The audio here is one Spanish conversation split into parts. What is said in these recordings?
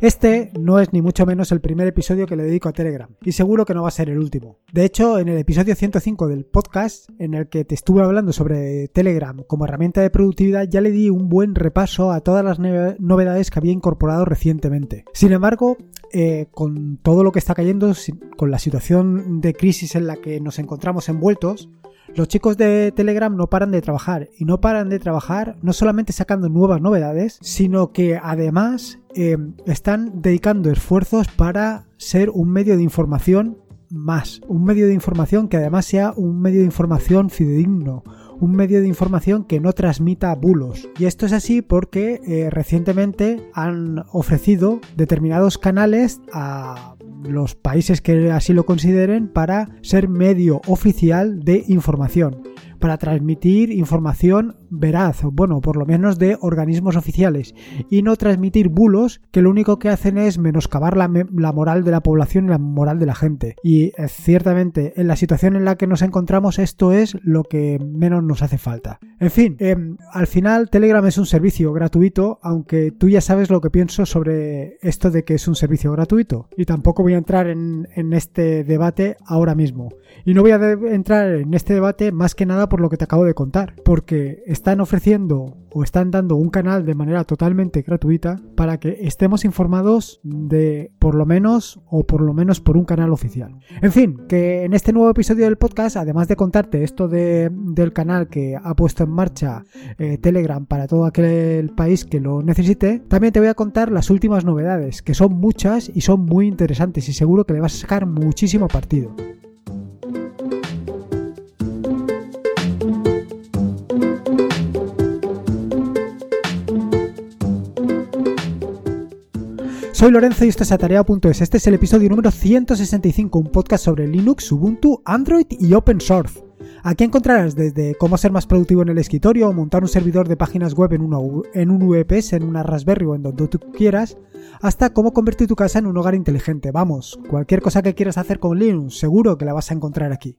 Este no es ni mucho menos el primer episodio que le dedico a Telegram y seguro que no va a ser el último. De hecho, en el episodio 105 del podcast, en el que te estuve hablando sobre Telegram como herramienta de productividad, ya le di un buen repaso a todas las novedades que había incorporado recientemente. Sin embargo, eh, con todo lo que está cayendo, con la situación de crisis en la que nos encontramos envueltos, los chicos de Telegram no paran de trabajar y no paran de trabajar no solamente sacando nuevas novedades, sino que además eh, están dedicando esfuerzos para ser un medio de información más, un medio de información que además sea un medio de información fidedigno, un medio de información que no transmita bulos. Y esto es así porque eh, recientemente han ofrecido determinados canales a los países que así lo consideren para ser medio oficial de información para transmitir información veraz, bueno, por lo menos de organismos oficiales, y no transmitir bulos que lo único que hacen es menoscabar la, moral de la población y la moral de la gente. Y eh, ciertamente, en la situación en la que nos encontramos, esto es lo que menos nos hace falta. En fin, em, al final Telegram es un servicio gratuito, aunque tú ya sabes lo que pienso sobre esto de que es un servicio gratuito. Y tampoco voy a entrar en, en este debate ahora mismo. Y no voy a entrar en este debate más que nada por lo que te acabo de contar, porque están ofreciendo o están dando un canal de manera totalmente gratuita para que estemos informados de por lo menos o por lo menos por un canal oficial. En fin, que en este nuevo episodio del podcast, además de contarte esto de, del canal que ha puesto en marcha eh, Telegram para todo aquel país que lo necesite, también te voy a contar las últimas novedades, que son muchas y son muy interesantes y seguro que le vas a sacar muchísimo partido. Soy Lorenzo y esto es Atareado.es. Este es el episodio número 165, un podcast sobre Linux, Ubuntu, Android y Open Source. Aquí encontrarás desde cómo ser más productivo en el escritorio, montar un servidor de páginas web en, en un VPS, en una Raspberry o en donde tú quieras, hasta cómo convertir tu casa en un hogar inteligente. Vamos, cualquier cosa que quieras hacer con Linux, seguro que la vas a encontrar aquí.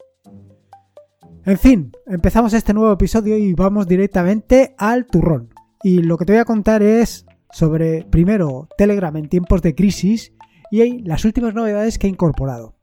En fin, empezamos este nuevo episodio y vamos directamente al turrón. Y lo que te voy a contar es sobre, primero, Telegram en tiempos de crisis y las últimas novedades que ha incorporado.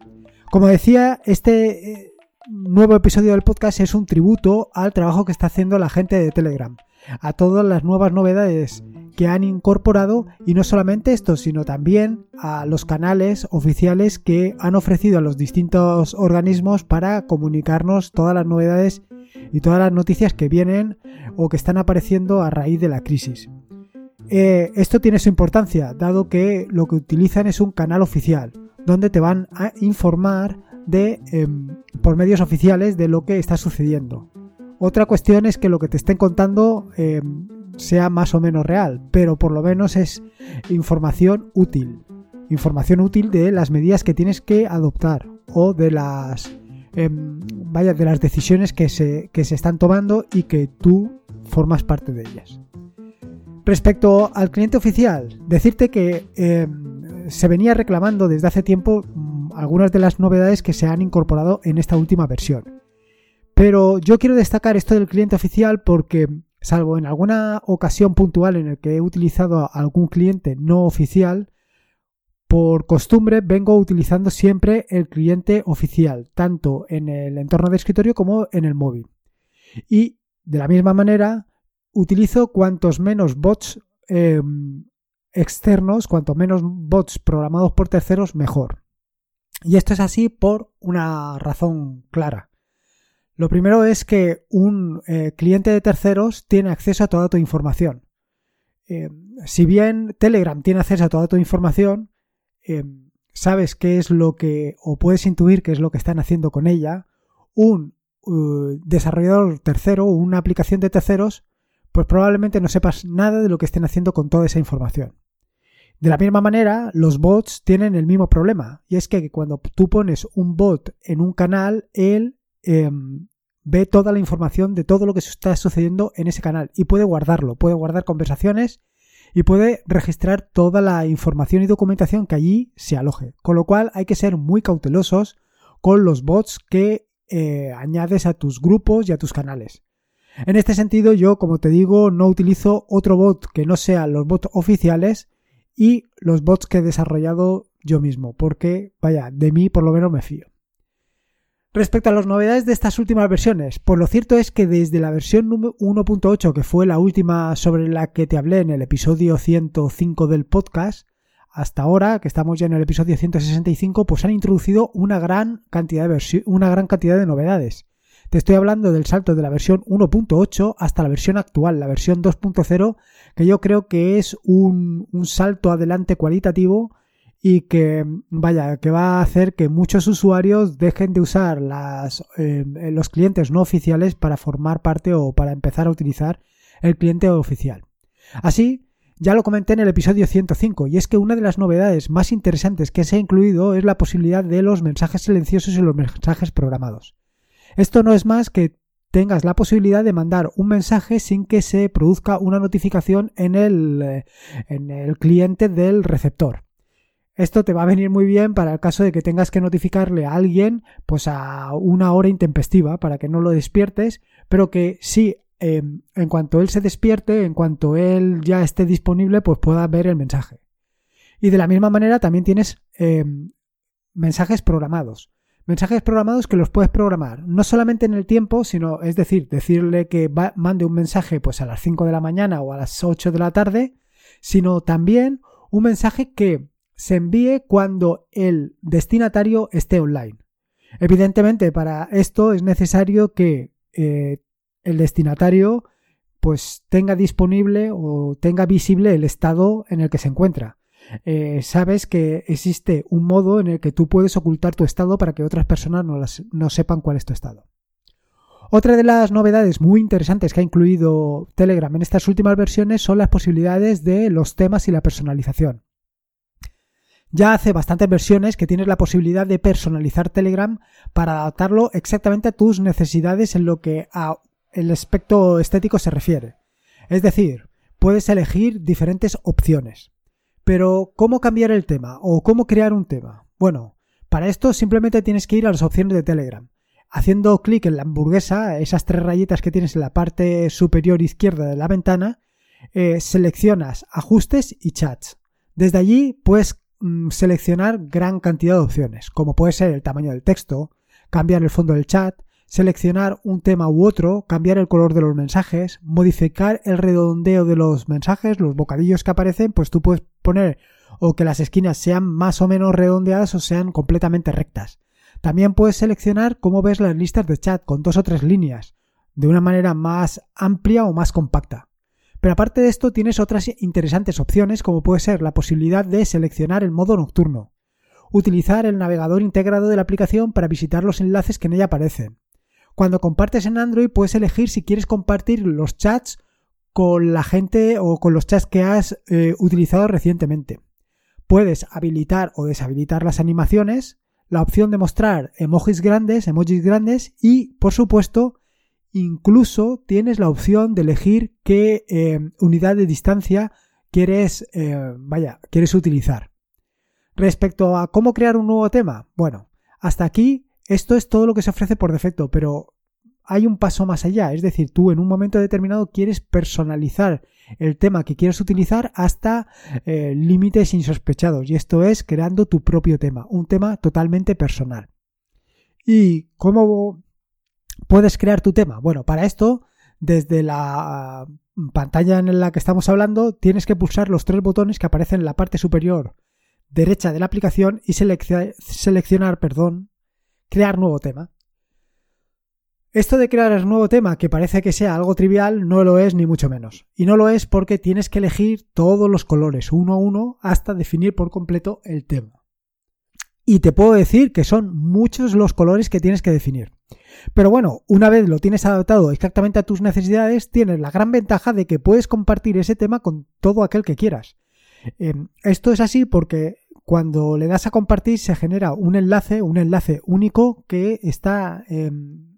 Como decía, este eh, nuevo episodio del podcast es un tributo al trabajo que está haciendo la gente de Telegram, a todas las nuevas novedades que han incorporado y no solamente esto, sino también a los canales oficiales que han ofrecido a los distintos organismos para comunicarnos todas las novedades y todas las noticias que vienen o que están apareciendo a raíz de la crisis. Eh, esto tiene su importancia, dado que lo que utilizan es un canal oficial, donde te van a informar de, em, por medios oficiales de lo que está sucediendo. Otra cuestión es que lo que te estén contando em, sea más o menos real, pero por lo menos es información útil. Información útil de las medidas que tienes que adoptar o de las em, de las decisiones que se, que se están tomando y que tú formas parte de ellas. Respecto al cliente oficial, decirte que em, se venía reclamando desde hace tiempo mm, algunas de las novedades que se han incorporado en esta última versión. Pero yo quiero destacar esto del cliente oficial porque, salvo en alguna ocasión puntual en el que he utilizado algún cliente no oficial, por costumbre vengo utilizando siempre el cliente oficial, tanto en el entorno de escritorio como en el móvil. Y de la misma manera, utilizo cuantos menos bots em, externos, cuanto menos bots programados por terceros, mejor. Y esto es así por una razón clara. Lo primero es que un eh, cliente de terceros tiene acceso a toda tu información. Em, si bien Telegram tiene acceso a toda tu información, em, sabes qué es lo que, o puedes intuir qué es lo que están haciendo con ella, un uh, desarrollador tercero, una aplicación de terceros, pues probablemente no sepas nada de lo que estén haciendo con toda esa información. De la misma manera, los bots tienen el mismo problema, y es que cuando tú pones un bot en un canal, él em, ve toda la información de todo lo que está sucediendo en ese canal y puede guardarlo, puede guardar conversaciones y puede registrar toda la información y documentación que allí se aloje. Con lo cual hay que ser muy cautelosos con los bots que eh, añades a tus grupos y a tus canales. En este sentido, yo, como te digo, no utilizo otro bot que no sean los bots oficiales y los bots que he desarrollado yo mismo, porque, vaya, de mí por lo menos me fío. Respecto a las novedades de estas últimas versiones, pues lo cierto es que desde la versión 1.8, que fue la última sobre la que te hablé en el episodio 105 del podcast, hasta ahora, que estamos ya en el episodio 165, pues han introducido una gran cantidad de, una gran cantidad de novedades. Te estoy hablando del salto de la versión 1.8 hasta la versión actual, la versión 2.0, que yo creo que es un, salto adelante cualitativo y que vaya que va a hacer que muchos usuarios dejen de usar las, eh, los clientes no oficiales para formar parte o para empezar a utilizar el cliente oficial. Así, ya lo comenté en el episodio 105 y es que una de las novedades más interesantes que se ha incluido es la posibilidad de los mensajes silenciosos y los mensajes programados. Esto no es más que tengas la posibilidad de mandar un mensaje sin que se produzca una notificación en el, eh, en el cliente del receptor. Esto te va a venir muy bien para el caso de que tengas que notificarle a alguien pues a una hora intempestiva para que no lo despiertes, pero que sí, em, en cuanto él se despierte, en cuanto él ya esté disponible, pues pueda ver el mensaje. Y de la misma manera también tienes em, mensajes programados. Mensajes programados que los puedes programar no solamente en el tiempo, sino, es decir, decirle que mande un mensaje pues a las 5 de la mañana o a las 8 de la tarde, sino también un mensaje que se envíe cuando el destinatario esté online. Evidentemente, para esto es necesario que eh, el destinatario pues tenga disponible o tenga visible el estado en el que se encuentra. Eh, sabes que existe un modo en el que tú puedes ocultar tu estado para que otras personas no, sepan cuál es tu estado. Otra de las novedades muy interesantes que ha incluido Telegram en estas últimas versiones son las posibilidades de los temas y la personalización. Ya hace bastantes versiones que tienes la posibilidad de personalizar Telegram para adaptarlo exactamente a tus necesidades en lo que a el aspecto estético se refiere. Es decir, puedes elegir diferentes opciones. Pero, ¿cómo cambiar el tema? ¿O cómo crear un tema? Bueno, para esto simplemente tienes que ir a las opciones de Telegram. Haciendo clic en la hamburguesa, esas tres rayitas que tienes en la parte superior izquierda de la ventana, eh, seleccionas ajustes y chats. Desde allí puedes Mm, seleccionar gran cantidad de opciones, como puede ser el tamaño del texto, cambiar el fondo del chat, seleccionar un tema u otro, cambiar el color de los mensajes, modificar el redondeo de los mensajes, los bocadillos que aparecen, pues tú puedes poner o que las esquinas sean más o menos redondeadas o sean completamente rectas. También puedes seleccionar cómo ves las listas de chat con dos o tres líneas, de una manera más amplia o más compacta. Pero aparte de esto tienes otras interesantes opciones como puede ser la posibilidad de seleccionar el modo nocturno, utilizar el navegador integrado de la aplicación para visitar los enlaces que en ella aparecen. Cuando compartes en Android puedes elegir si quieres compartir los chats con la gente o con los chats que has eh, utilizado recientemente. Puedes habilitar o deshabilitar las animaciones, la opción de mostrar emojis grandes, emojis grandes y, por supuesto, Incluso tienes la opción de elegir qué eh, unidad de distancia quieres, eh, vaya, quieres utilizar. Respecto a cómo crear un nuevo tema, bueno, hasta aquí esto es todo lo que se ofrece por defecto, pero hay un paso más allá, es decir, tú en un momento determinado quieres personalizar el tema que quieres utilizar hasta eh, límites insospechados y esto es creando tu propio tema, un tema totalmente personal. ¿Y cómo puedes crear tu tema? Bueno, para esto, desde la mm, pantalla en la que estamos hablando, tienes que pulsar los tres botones que aparecen en la parte superior derecha de la aplicación y seleccionar, perdón, crear nuevo tema. Esto de crear el nuevo tema, que parece que sea algo trivial, no lo es ni mucho menos. Y no lo es porque tienes que elegir todos los colores uno a uno hasta definir por completo el tema. Y te puedo decir que son muchos los colores que tienes que definir. Pero bueno, una vez lo tienes adaptado exactamente a tus necesidades, tienes la gran ventaja de que puedes compartir ese tema con todo aquel que quieras. Em, esto es así porque cuando le das a compartir se genera un enlace, un enlace único que está em,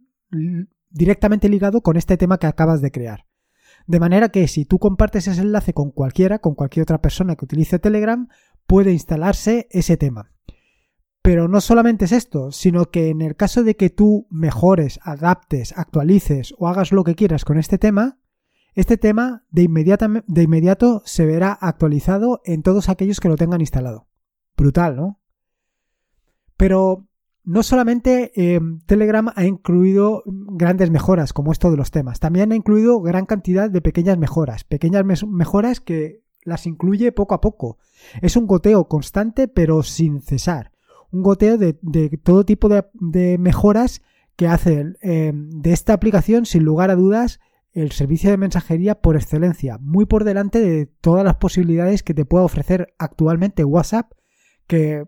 directamente ligado con este tema que acabas de crear. De manera que si tú compartes ese enlace con cualquiera, con cualquier otra persona que utilice Telegram, puede instalarse ese tema. Pero no solamente es esto, sino que en el caso de que tú mejores, adaptes, actualices o hagas lo que quieras con este tema, Este tema de, de inmediato se verá actualizado en todos aquellos que lo tengan instalado. Brutal, ¿no? Pero no solamente eh, Telegram ha incluido grandes mejoras como esto de los temas, también ha incluido gran cantidad de pequeñas mejoras, pequeñas mejoras que las incluye poco a poco. Es un goteo constante pero sin cesar. Un goteo de, todo tipo de, mejoras que hacen eh, de esta aplicación sin lugar a dudas el servicio de mensajería por excelencia, muy por delante de todas las posibilidades que te pueda ofrecer actualmente WhatsApp, que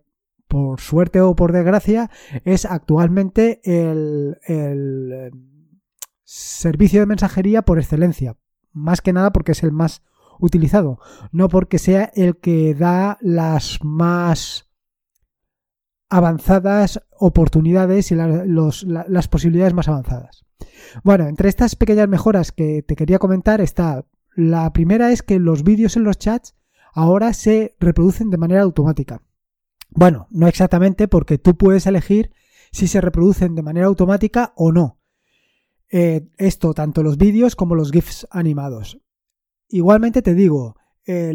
por suerte o por desgracia, es actualmente el, eh, servicio de mensajería por excelencia. Más que nada porque es el más utilizado, no porque sea el que da las más avanzadas oportunidades y las posibilidades más avanzadas. Bueno, entre estas pequeñas mejoras que te quería comentar está la primera es que los vídeos en los chats ahora se reproducen de manera automática. Bueno, no exactamente porque tú puedes elegir si se reproducen de manera automática o no. Eh, esto, tanto los vídeos como los GIFs animados. Igualmente te digo, eh,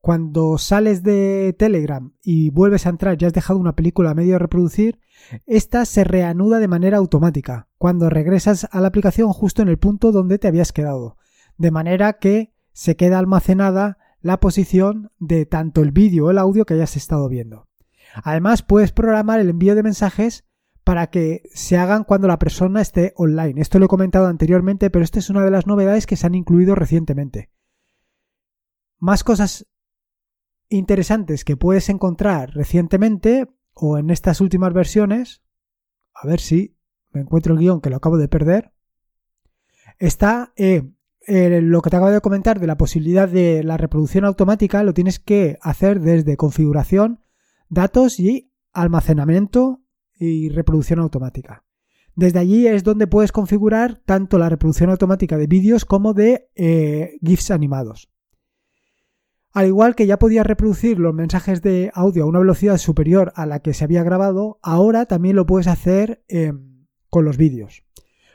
cuando sales de Telegram y vuelves a entrar, ya has dejado una película a medio de reproducir, esta se reanuda de manera automática cuando regresas a la aplicación justo en el punto donde te habías quedado. De manera que se queda almacenada la posición de tanto el vídeo o el audio que hayas estado viendo. Además, puedes programar el envío de mensajes para que se hagan cuando la persona esté online. Esto lo he comentado anteriormente, pero esta es una de las novedades que se han incluido recientemente. Más cosas interesantes que puedes encontrar recientemente o en estas últimas versiones, a ver si me encuentro el guion que lo acabo de perder, está eh, eh, lo que te acabo de comentar de la posibilidad de la reproducción automática lo tienes que hacer desde configuración, datos y almacenamiento y reproducción automática. Desde allí es donde puedes configurar tanto la reproducción automática de vídeos como de eh, GIFs animados. Al igual que ya podías reproducir los mensajes de audio a una velocidad superior a la que se había grabado, ahora también lo puedes hacer em, con los vídeos.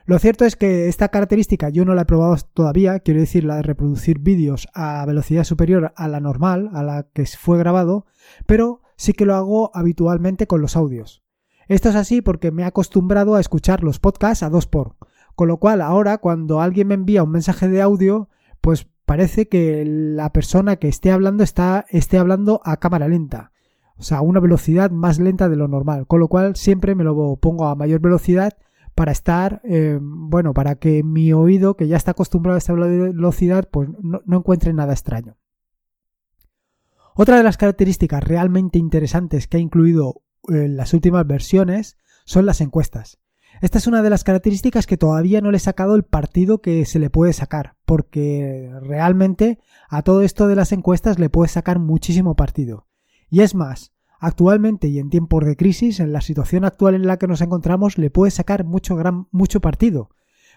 Lo cierto es que esta característica yo no la he probado todavía, quiero decir la de reproducir vídeos a velocidad superior a la normal, a la que fue grabado, pero sí que lo hago habitualmente con los audios. Esto es así porque me he acostumbrado a escuchar los podcasts a dos por, con lo cual ahora cuando alguien me envía un mensaje de audio, pues parece que la persona que esté hablando está esté hablando a cámara lenta, o sea, a una velocidad más lenta de lo normal, con lo cual siempre me lo pongo a mayor velocidad para estar, eh, bueno, para que mi oído, que ya está acostumbrado a esta velocidad, pues no, encuentre nada extraño. Otra de las características realmente interesantes que ha incluido en eh, las últimas versiones son las encuestas. Esta es una de las características que todavía no le he sacado el partido que se le puede sacar, porque realmente a todo esto de las encuestas le puede sacar muchísimo partido. Y es más, Actualmente y en tiempos de crisis, en la situación actual en la que nos encontramos, le puedes sacar mucho, gran, mucho partido.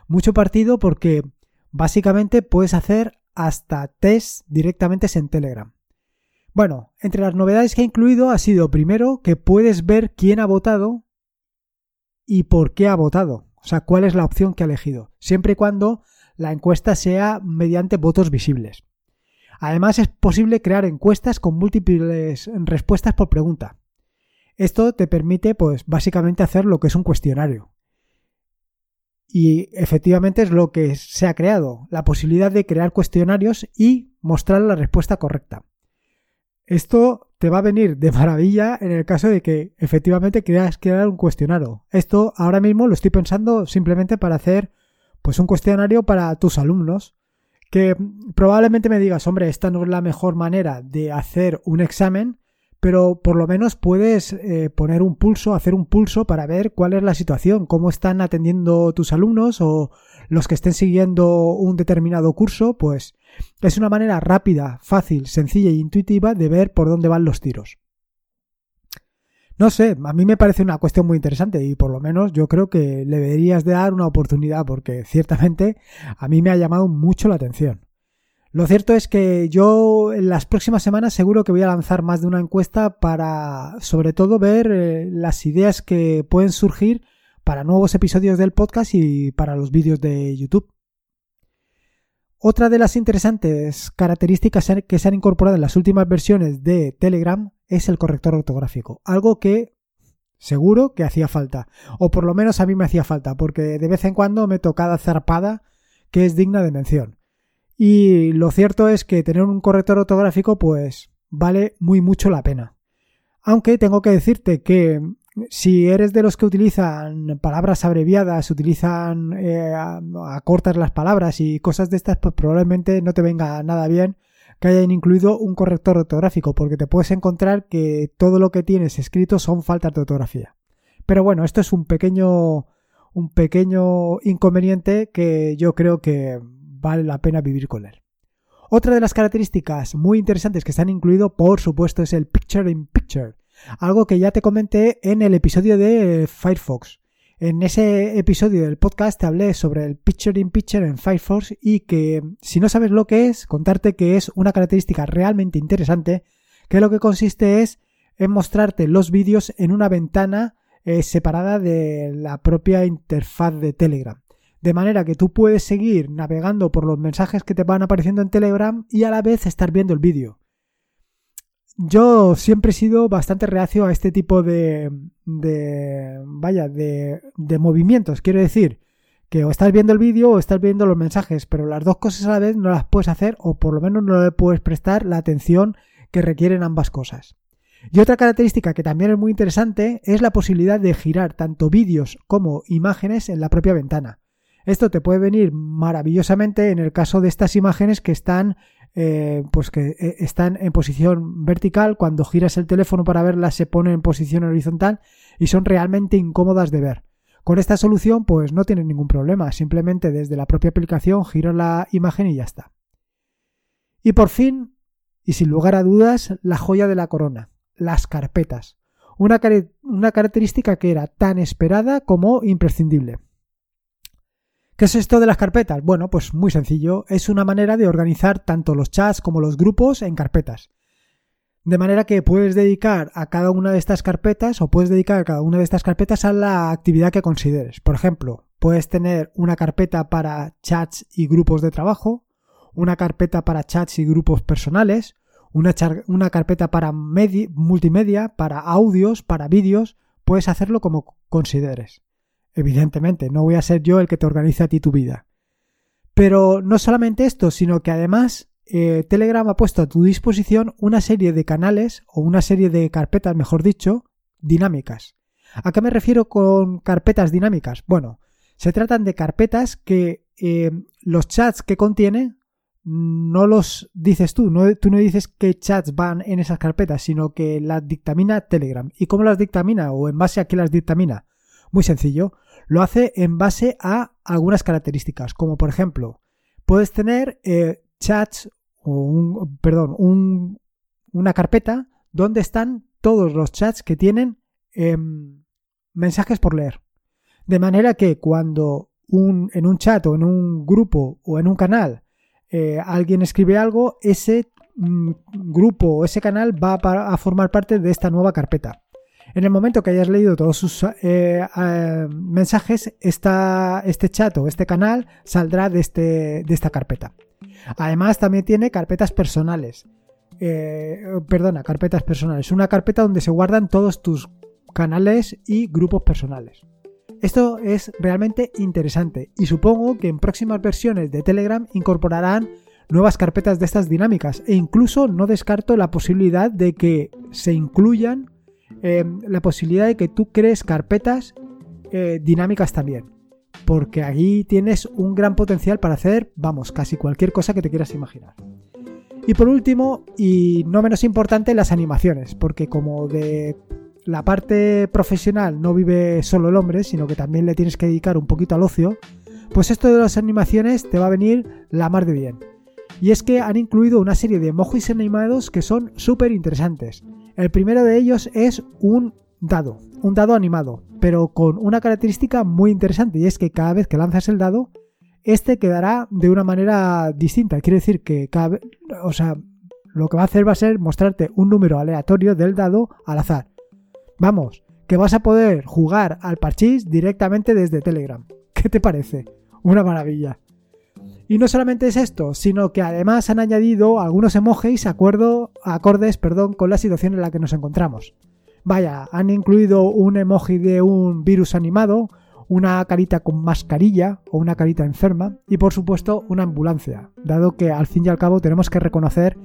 Mucho partido porque básicamente puedes hacer hasta test directamente en Telegram. Bueno, entre las novedades que ha incluido ha sido primero que puedes ver quién ha votado y por qué ha votado. O sea, cuál es la opción que ha elegido. Siempre y cuando la encuesta sea mediante votos visibles. Además es posible crear encuestas con múltiples respuestas por pregunta. Esto te permite, pues, básicamente hacer lo que es un cuestionario. Y efectivamente es lo que se ha creado, la posibilidad de crear cuestionarios y mostrar la respuesta correcta. Esto te va a venir de maravilla en el caso de que efectivamente quieras crear un cuestionario. Esto ahora mismo lo estoy pensando simplemente para hacer pues un cuestionario para tus alumnos que probablemente me digas, hombre, esta no es la mejor manera de hacer un examen, pero por lo menos puedes eh, poner un pulso, hacer un pulso para ver cuál es la situación, cómo están atendiendo tus alumnos o los que estén siguiendo un determinado curso, pues es una manera rápida, fácil, sencilla e intuitiva de ver por dónde van los tiros. No sé, a mí me parece una cuestión muy interesante y por lo menos yo creo que le deberías de dar una oportunidad porque ciertamente a mí me ha llamado mucho la atención. Lo cierto es que yo en las próximas semanas seguro que voy a lanzar más de una encuesta para sobre todo ver eh, las ideas que pueden surgir para nuevos episodios del podcast y para los vídeos de YouTube. Otra de las interesantes características que se han incorporado en las últimas versiones de Telegram es el corrector ortográfico, algo que seguro que hacía falta, o por lo menos a mí me hacía falta, porque de vez en cuando me tocaba zarpada que es digna de mención. Y lo cierto es que tener un corrector ortográfico pues vale muy mucho la pena. Aunque tengo que decirte que si eres de los que utilizan palabras abreviadas, utilizan eh, las palabras y cosas de estas, pues probablemente no te venga nada bien que hayan incluido un corrector ortográfico, porque te puedes encontrar que todo lo que tienes escrito son faltas de ortografía. Pero bueno, esto es un pequeño, un pequeño inconveniente que yo creo que vale la pena vivir con él. Otra de las características muy interesantes que se han incluido, por supuesto, es el Picture in Picture, algo que ya te comenté en el episodio de Firefox. En ese episodio del podcast te hablé sobre el Picture in Picture en Firefox y que si no sabes lo que es, contarte que es una característica realmente interesante, que lo que consiste es en mostrarte los vídeos en una ventana eh, separada de la propia interfaz de Telegram. De manera que tú puedes seguir navegando por los mensajes que te van apareciendo en Telegram y a la vez estar viendo el vídeo. Yo siempre he sido bastante reacio a este tipo de, de vaya, de, de movimientos. Quiero decir que o estás viendo el vídeo o estás viendo los mensajes, pero las dos cosas a la vez no las puedes hacer o por lo menos no le puedes prestar la atención que requieren ambas cosas. Y otra característica que también es muy interesante es la posibilidad de girar tanto vídeos como imágenes en la propia ventana. Esto te puede venir maravillosamente en el caso de estas imágenes que están eh, pues que eh, están en posición vertical, cuando giras el teléfono para verlas se pone en posición horizontal y son realmente incómodas de ver. Con esta solución pues no tienes ningún problema, simplemente desde la propia aplicación giras la imagen y ya está. Y por fin, y sin lugar a dudas, la joya de la corona, las carpetas. Una, una característica que era tan esperada como imprescindible. ¿Qué es esto de las carpetas? Bueno, pues muy sencillo. Es una manera de organizar tanto los chats como los grupos en carpetas. De manera que puedes dedicar a cada una de estas carpetas o puedes dedicar a cada una de estas carpetas a la actividad que consideres. Por ejemplo, puedes tener una carpeta para chats y grupos de trabajo, una carpeta para chats y grupos personales, una, una carpeta para multimedia, para audios, para vídeos. Puedes hacerlo como consideres. Evidentemente, no voy a ser yo el que te organice a ti tu vida. Pero no solamente esto, sino que además eh, Telegram ha puesto a tu disposición una serie de canales o una serie de carpetas, mejor dicho, dinámicas. ¿A qué me refiero con carpetas dinámicas? Bueno, se tratan de carpetas que eh, los chats que contiene no los dices tú, tú no dices qué chats van en esas carpetas, sino que las dictamina Telegram. ¿Y cómo las dictamina o en base a qué las dictamina? Muy sencillo, lo hace en base a algunas características, como por ejemplo, puedes tener eh, chats o un, perdón, un, una carpeta donde están todos los chats que tienen em, mensajes por leer. De manera que cuando un, en un chat o en un grupo o en un canal eh, alguien escribe algo, ese mm, grupo o ese canal va a formar parte de esta nueva carpeta. En el momento que hayas leído todos sus eh, eh, mensajes, este chat o este canal saldrá de, este, de esta carpeta. Además, también tiene carpetas personales. Eh, perdona, carpetas personales. Una carpeta donde se guardan todos tus canales y grupos personales. Esto es realmente interesante y supongo que en próximas versiones de Telegram incorporarán nuevas carpetas de estas dinámicas e incluso no descarto la posibilidad de que se incluyan Em, la posibilidad de que tú crees carpetas eh, dinámicas también. Porque ahí tienes un gran potencial para hacer, vamos, casi cualquier cosa que te quieras imaginar. Y por último, y no menos importante, las animaciones, porque como de la parte profesional no vive solo el hombre, sino que también le tienes que dedicar un poquito al ocio, pues esto de las animaciones te va a venir la mar de bien. Y es que han incluido una serie de emojis animados que son súper interesantes. El primero de ellos es un dado, un dado animado, pero con una característica muy interesante y es que cada vez que lanzas el dado, este quedará de una manera distinta. Quiere decir que cada o sea, lo que va a hacer va a ser mostrarte un número aleatorio del dado al azar. Vamos, que vas a poder jugar al parchís directamente desde Telegram. ¿Qué te parece? Una maravilla. Y no solamente es esto, sino que además han añadido algunos emojis acordes perdón, con la situación en la que nos encontramos. Vaya, han incluido un emoji de un virus animado, una carita con mascarilla o una carita enferma y por supuesto una ambulancia, dado que al fin y al cabo tenemos que reconocer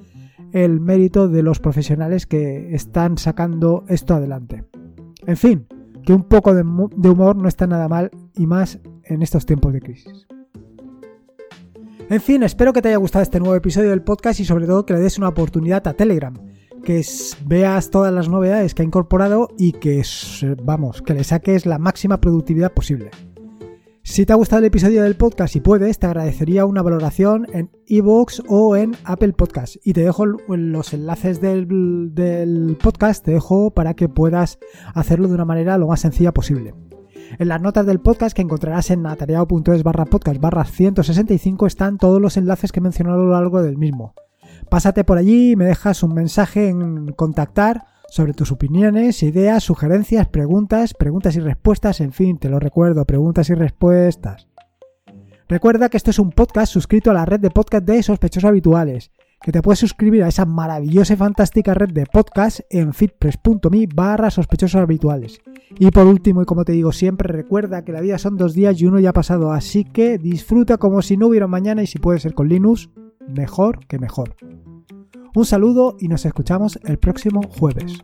el mérito de los profesionales que están sacando esto adelante. En fin, que un poco de, humor no está nada mal y más en estos tiempos de crisis. En fin, espero que te haya gustado este nuevo episodio del podcast y sobre todo que le des una oportunidad a Telegram, que veas todas las novedades que ha incorporado y que, vamos, que le saques la máxima productividad posible. Si te ha gustado el episodio del podcast y puedes, te agradecería una valoración en iVoox o en Apple Podcast. Y te dejo los enlaces del, del, podcast, te dejo para que puedas hacerlo de una manera lo más sencilla posible. En las notas del podcast que encontrarás en atareado.es barra podcast barra 165 están todos los enlaces que he mencionado a lo largo del mismo. Pásate por allí y me dejas un mensaje en contactar sobre tus opiniones, ideas, sugerencias, preguntas, preguntas y respuestas, en fin, te lo recuerdo, preguntas y respuestas. Recuerda que esto es un podcast suscrito a la red de podcast de sospechosos habituales, que te puedes suscribir a esa maravillosa y fantástica red de podcast en fitpress.me barra sospechosos habituales. Y por último, y como te digo siempre, recuerda que la vida son dos días y uno ya ha pasado, así que disfruta como si no hubiera mañana y si puede ser con Linux, mejor que mejor. Un saludo y nos escuchamos el próximo jueves.